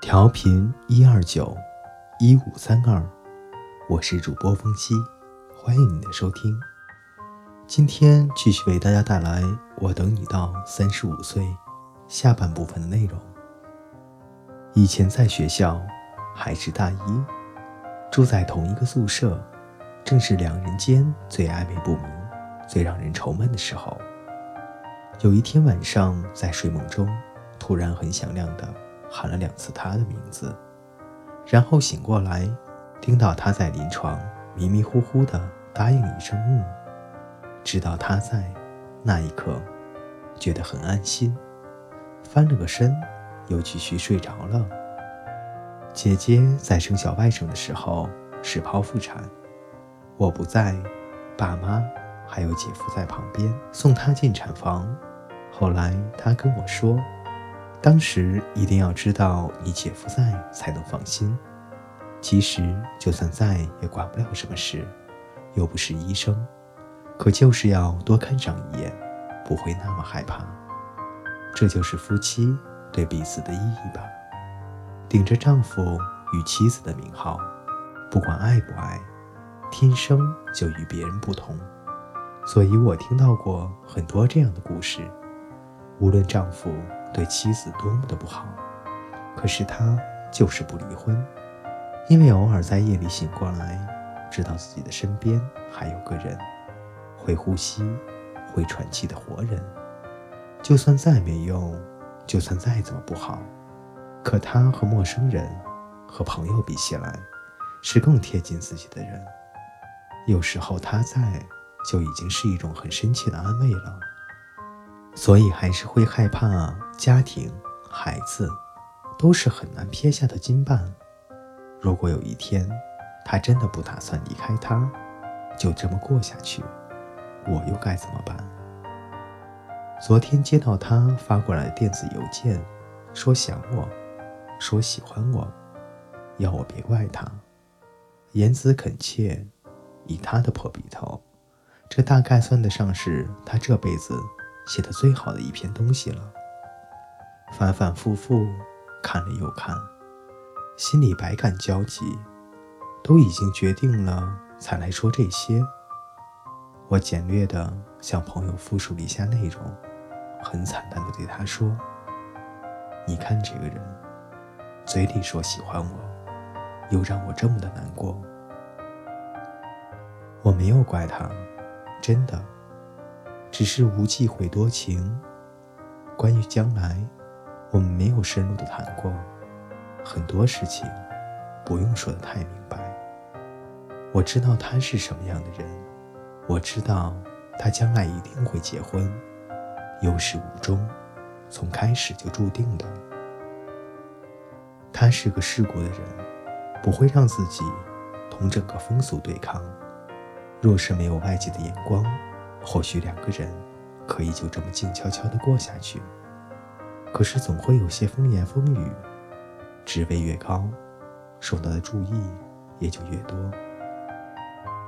调频一二九一五三二，我是主播风夕，欢迎你的收听。今天继续为大家带来《我等你到三十五岁》下半部分的内容。以前在学校还是大一，住在同一个宿舍，正是两人间最暧昧不明、最让人愁闷的时候。有一天晚上，在睡梦中，突然很响亮的。喊了两次他的名字，然后醒过来，听到他在临床迷迷糊糊的答应一声“嗯”，知道他在，那一刻觉得很安心，翻了个身，又继续睡着了。姐姐在生小外甥的时候是剖腹产，我不在，爸妈还有姐夫在旁边送她进产房。后来她跟我说。当时一定要知道你姐夫在才能放心。其实就算在也管不了什么事，又不是医生，可就是要多看上一眼，不会那么害怕。这就是夫妻对彼此的意义吧。顶着丈夫与妻子的名号，不管爱不爱，天生就与别人不同。所以我听到过很多这样的故事，无论丈夫。对妻子多么的不好，可是他就是不离婚，因为偶尔在夜里醒过来，知道自己的身边还有个人，会呼吸、会喘气的活人。就算再没用，就算再怎么不好，可他和陌生人、和朋友比起来，是更贴近自己的人。有时候他在，就已经是一种很深切的安慰了。所以还是会害怕，家庭、孩子都是很难撇下的金绊。如果有一天，他真的不打算离开他，就这么过下去，我又该怎么办？昨天接到他发过来的电子邮件，说想我，说喜欢我，要我别怪他，言辞恳切。以他的破笔头，这大概算得上是他这辈子。写的最好的一篇东西了，反反复复看了又看，心里百感交集，都已经决定了才来说这些。我简略的向朋友复述了一下内容，很惨淡的对他说：“你看这个人，嘴里说喜欢我，又让我这么的难过。我没有怪他，真的。”只是无忌讳多情。关于将来，我们没有深入的谈过，很多事情不用说的太明白。我知道他是什么样的人，我知道他将来一定会结婚，有始无终，从开始就注定的。他是个世故的人，不会让自己同整个风俗对抗。若是没有外界的眼光。或许两个人可以就这么静悄悄地过下去，可是总会有些风言风语。职位越高，受到的注意也就越多。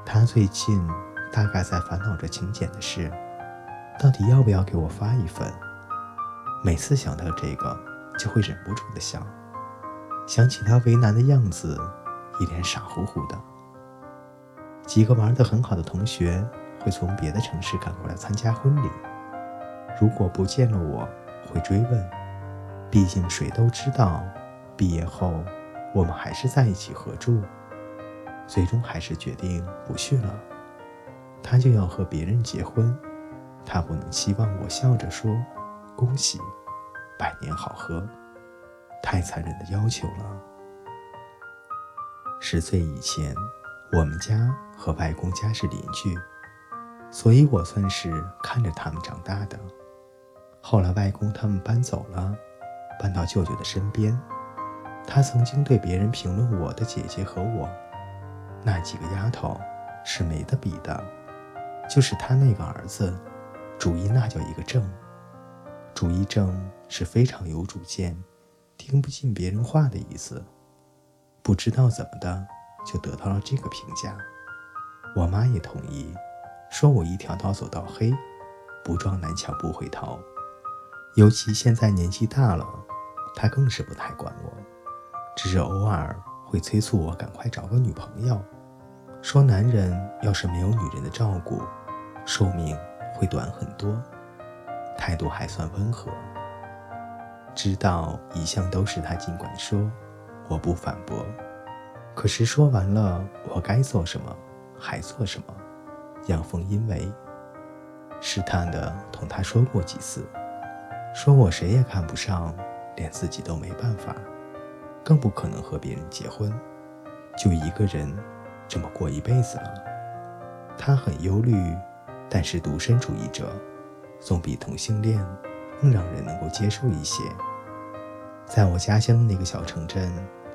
他最近大概在烦恼着请柬的事，到底要不要给我发一份？每次想到这个，就会忍不住的笑，想起他为难的样子，一脸傻乎乎的。几个玩得很好的同学。会从别的城市赶过来参加婚礼，如果不见了我，会追问。毕竟谁都知道，毕业后我们还是在一起合住。最终还是决定不去了。他就要和别人结婚，他不能期望我笑着说恭喜，百年好合，太残忍的要求了。十岁以前，我们家和外公家是邻居。所以我算是看着他们长大的。后来外公他们搬走了，搬到舅舅的身边。他曾经对别人评论我的姐姐和我，那几个丫头是没得比的。就是他那个儿子，主意那叫一个正。主意正是非常有主见，听不进别人话的意思。不知道怎么的，就得到了这个评价。我妈也同意。说我一条道走到黑，不撞南墙不回头。尤其现在年纪大了，他更是不太管我。只是偶尔会催促我赶快找个女朋友，说男人要是没有女人的照顾，寿命会短很多，态度还算温和。知道一向都是他尽管说，我不反驳。可是说完了，我该做什么，还做什么，阳奉阴违。试探的同他说过几次，说我谁也看不上，连自己都没办法，更不可能和别人结婚，就一个人这么过一辈子了。他很忧虑，但是独身主义者总比同性恋更让人能够接受一些。在我家乡的那个小城镇，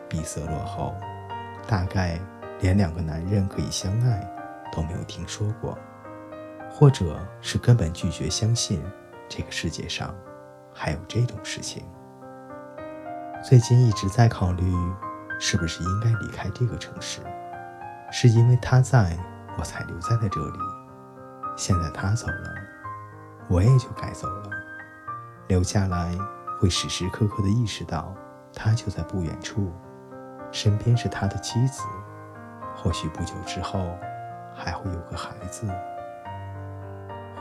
闭塞落后，大概连两个男人可以相爱都没有听说过。或者是根本拒绝相信这个世界上还有这种事情。最近一直在考虑，是不是应该离开这个城市，是因为他在我才留在了这里。现在他走了，我也就该走了。留下来会时时刻刻的意识到，他就在不远处，身边是他的妻子，或许不久之后还会有个孩子。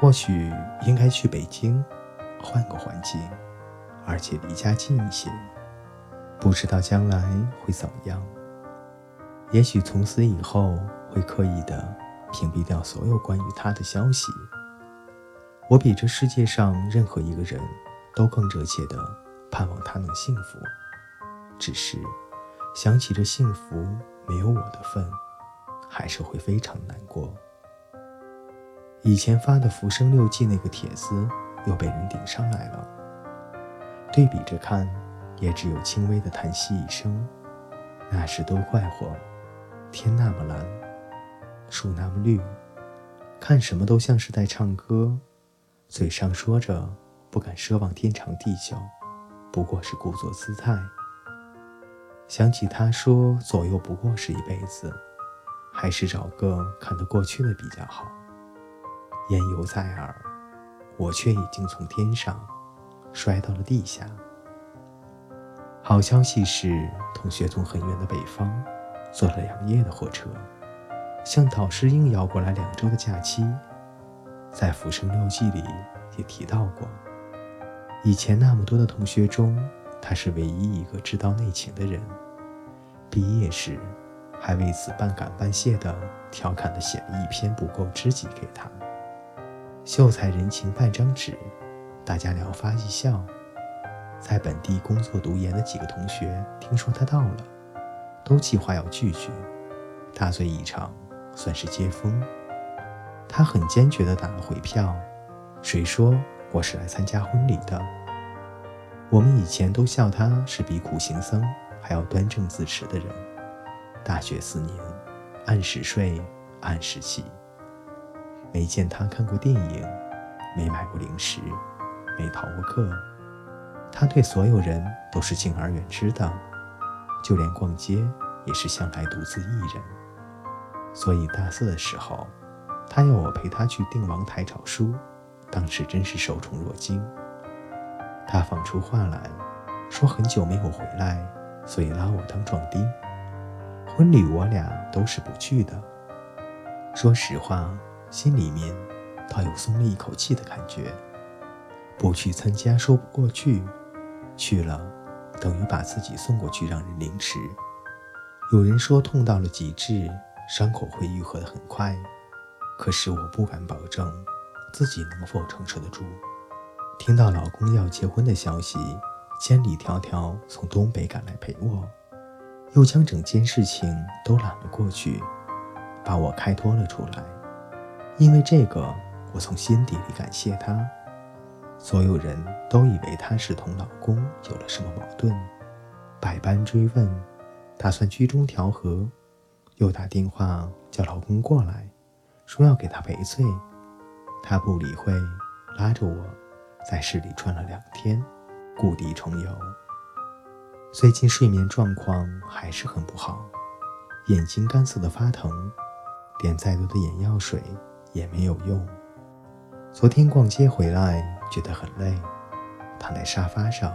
或许应该去北京，换个环境，而且离家近一些。不知道将来会怎么样。也许从此以后会刻意的屏蔽掉所有关于他的消息。我比这世界上任何一个人都更热切的盼望他能幸福。只是想起这幸福没有我的份，还是会非常难过。以前发的《浮生六记》那个帖子又被人顶上来了，对比着看，也只有轻微的叹息一声。那时都怪我，天那么蓝，树那么绿，看什么都像是在唱歌，嘴上说着不敢奢望天长地久，不过是故作姿态。想起他说左右不过是一辈子，还是找个看得过去的比较好。言犹在耳，我却已经从天上摔到了地下。好消息是，同学从很远的北方坐了两夜的火车，向导师硬要过来两周的假期。在《浮生六记》里也提到过，以前那么多的同学中，他是唯一一个知道内情的人。毕业时，还为此半感半谢地调侃地写了一篇不够知己给他。秀才人情半张纸，大家聊发一笑。在本地工作读研的几个同学听说他到了，都计划要聚聚，大醉一场，算是接风。他很坚决地打了回票。谁说我是来参加婚礼的？我们以前都笑他是比苦行僧还要端正自持的人。大学四年，按时睡，按时起。没见他看过电影，没买过零食，没逃过课。他对所有人都是敬而远之的，就连逛街也是向来独自一人。所以大四的时候，他要我陪他去定王台找书，当时真是受宠若惊。他放出话来说很久没有回来，所以拉我当壮丁。婚礼我俩都是不去的。说实话。心里面倒有松了一口气的感觉，不去参加说不过去，去了等于把自己送过去让人凌迟。有人说痛到了极致，伤口会愈合的很快，可是我不敢保证自己能否承受得住。听到老公要结婚的消息，千里迢迢从东北赶来陪我，又将整件事情都揽了过去，把我开脱了出来。因为这个，我从心底里感谢他。所有人都以为他是同老公有了什么矛盾，百般追问，打算居中调和，又打电话叫老公过来，说要给他赔罪。他不理会，拉着我在市里转了两天，故地重游。最近睡眠状况还是很不好，眼睛干涩的发疼，点再多的眼药水。也没有用。昨天逛街回来，觉得很累，躺在沙发上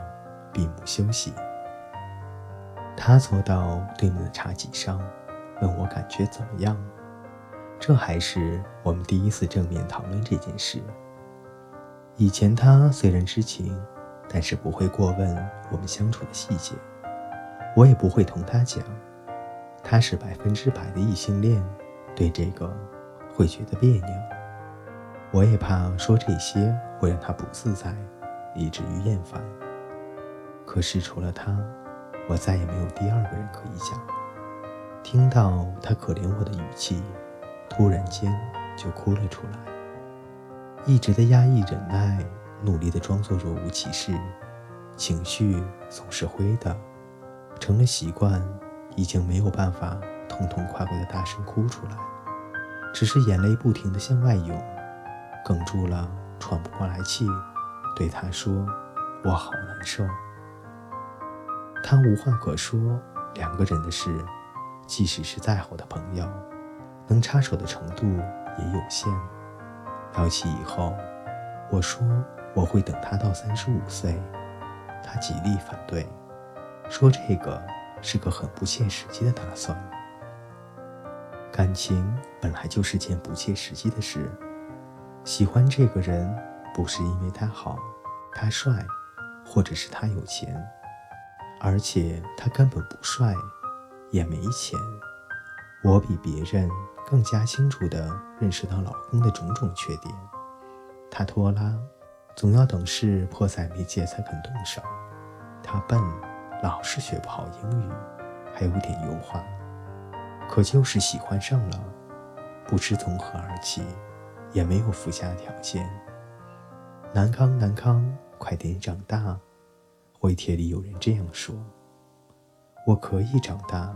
闭目休息。他坐到对面的茶几上，问我感觉怎么样。这还是我们第一次正面讨论这件事。以前他虽然知情，但是不会过问我们相处的细节，我也不会同他讲。他是百分之百的异性恋，对这个会觉得别扭。我也怕说这些会让他不自在，以至于厌烦。可是除了他，我再也没有第二个人可以讲。听到他可怜我的语气，突然间就哭了出来。一直的压抑忍耐，努力的装作若无其事，情绪总是灰的，成了习惯。已经没有办法痛痛快快的大声哭出来，只是眼泪不停的向外涌，哽住了，喘不过来气，对他说：“我好难受。”他无话可说，两个人的事，即使是再好的朋友，能插手的程度也有限。聊起以后，我说我会等他到三十五岁，他极力反对，说这个。是个很不切实际的打算。感情本来就是件不切实际的事。喜欢这个人，不是因为他好、他帅，或者是他有钱，而且他根本不帅，也没钱。我比别人更加清楚地认识到老公的种种缺点。他拖拉，总要等事迫在眉睫才肯动手。他笨。老是学不好英语，还有点油滑，可就是喜欢上了，不知从何而起，也没有附加条件。南康，南康，快点长大！回帖里有人这样说：“我可以长大，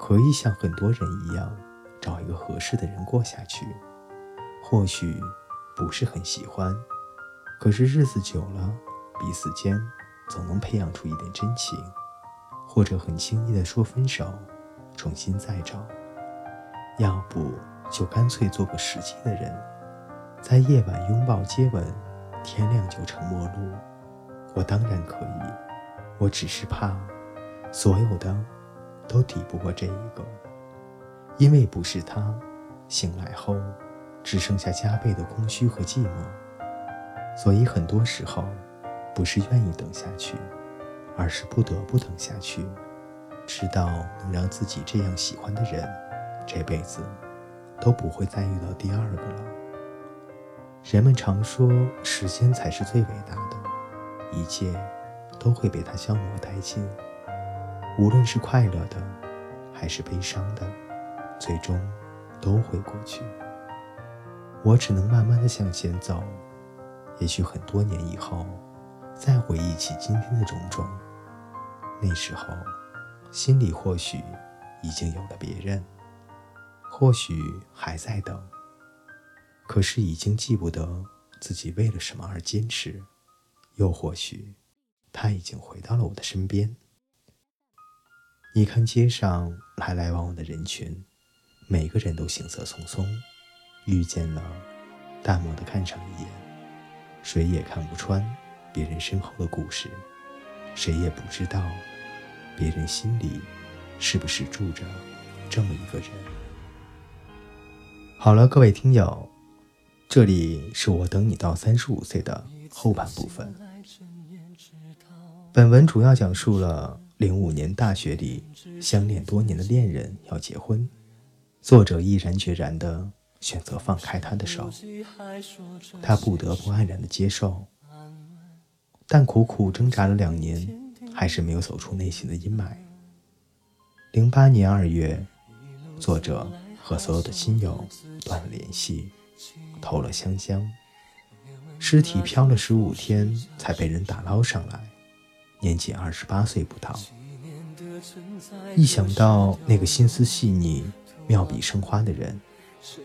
可以像很多人一样，找一个合适的人过下去。或许不是很喜欢，可是日子久了，彼此间……”总能培养出一点真情，或者很轻易的说分手，重新再找。要不就干脆做个实际的人，在夜晚拥抱接吻，天亮就成陌路。我当然可以，我只是怕所有的都抵不过这一个，因为不是他，醒来后只剩下加倍的空虚和寂寞。所以很多时候。不是愿意等下去，而是不得不等下去，直到能让自己这样喜欢的人，这辈子都不会再遇到第二个了。人们常说，时间才是最伟大的，一切都会被它消磨殆尽，无论是快乐的，还是悲伤的，最终都会过去。我只能慢慢的向前走，也许很多年以后。再回忆起今天的种种，那时候心里或许已经有了别人，或许还在等，可是已经记不得自己为了什么而坚持，又或许他已经回到了我的身边。你看街上来来往往的人群，每个人都行色匆匆，遇见了，淡漠的看上一眼，谁也看不穿。别人身后的故事，谁也不知道，别人心里是不是住着这么一个人。好了，各位听友，这里是我等你到三十五岁的后半部分。本文主要讲述了零五年大学里相恋多年的恋人要结婚，作者毅然决然的选择放开他的手，他不得不黯然的接受。但苦苦挣扎了两年，还是没有走出内心的阴霾。零八年二月，作者和所有的亲友断了联系，投了香香，尸体漂了十五天才被人打捞上来，年仅二十八岁不到。一想到那个心思细腻、妙笔生花的人，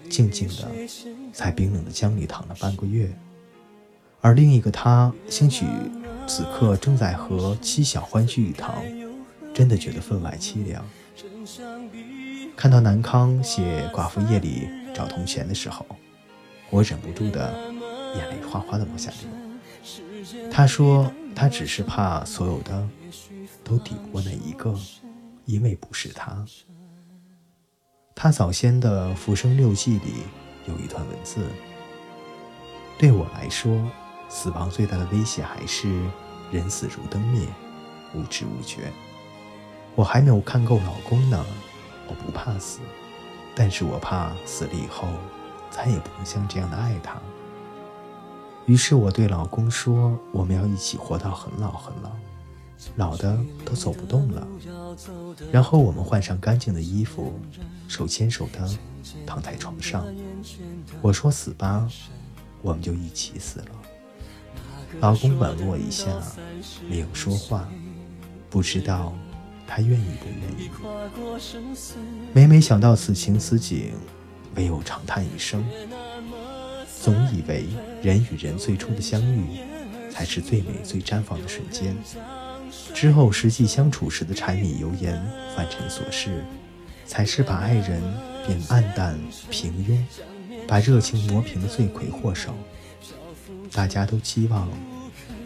静静的在冰冷的江里躺了半个月。而另一个他，兴许此刻正在和妻小欢聚一堂，真的觉得分外凄凉。看到南康写寡妇夜里找铜钱的时候，我忍不住的眼泪哗哗的往下流。他说他只是怕所有的都抵不过那一个，因为不是他。他早先的《浮生六记》里有一段文字：对我来说，死亡最大的威胁还是人死如灯灭，无知无觉。我还没有看够老公呢，我不怕死，但是我怕死了以后再也不能像这样的爱他。于是我对老公说：“我们要一起活到很老很老，老的都走不动了。然后我们换上干净的衣服，手牵手的躺在床上。我说死吧，我们就一起死了。”老公吻了我一下，没有说话，不知道他愿意不愿意。每每想到此情此景，唯有长叹一声。总以为人与人最初的相遇，才是最美最绽放的瞬间。之后实际相处时的柴米油盐、凡尘琐事，才是把爱人变暗淡平庸、把热情磨平的罪魁祸首。大家都期望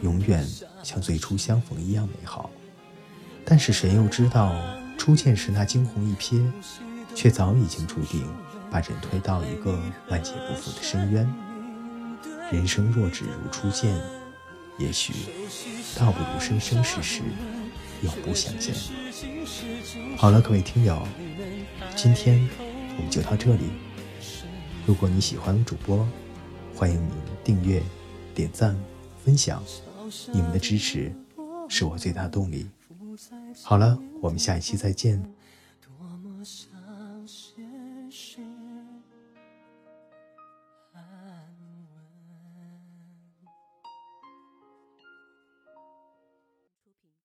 永远像最初相逢一样美好，但是谁又知道初见时那惊鸿一瞥，却早已经注定。把人推到一个万劫不复的深渊。人生若只如初见，也许倒不如生生世世永不相见。好了，各位听友，今天我们就到这里。如果你喜欢主播，欢迎您订阅、点赞、分享，你们的支持是我最大动力。好了，我们下一期再见。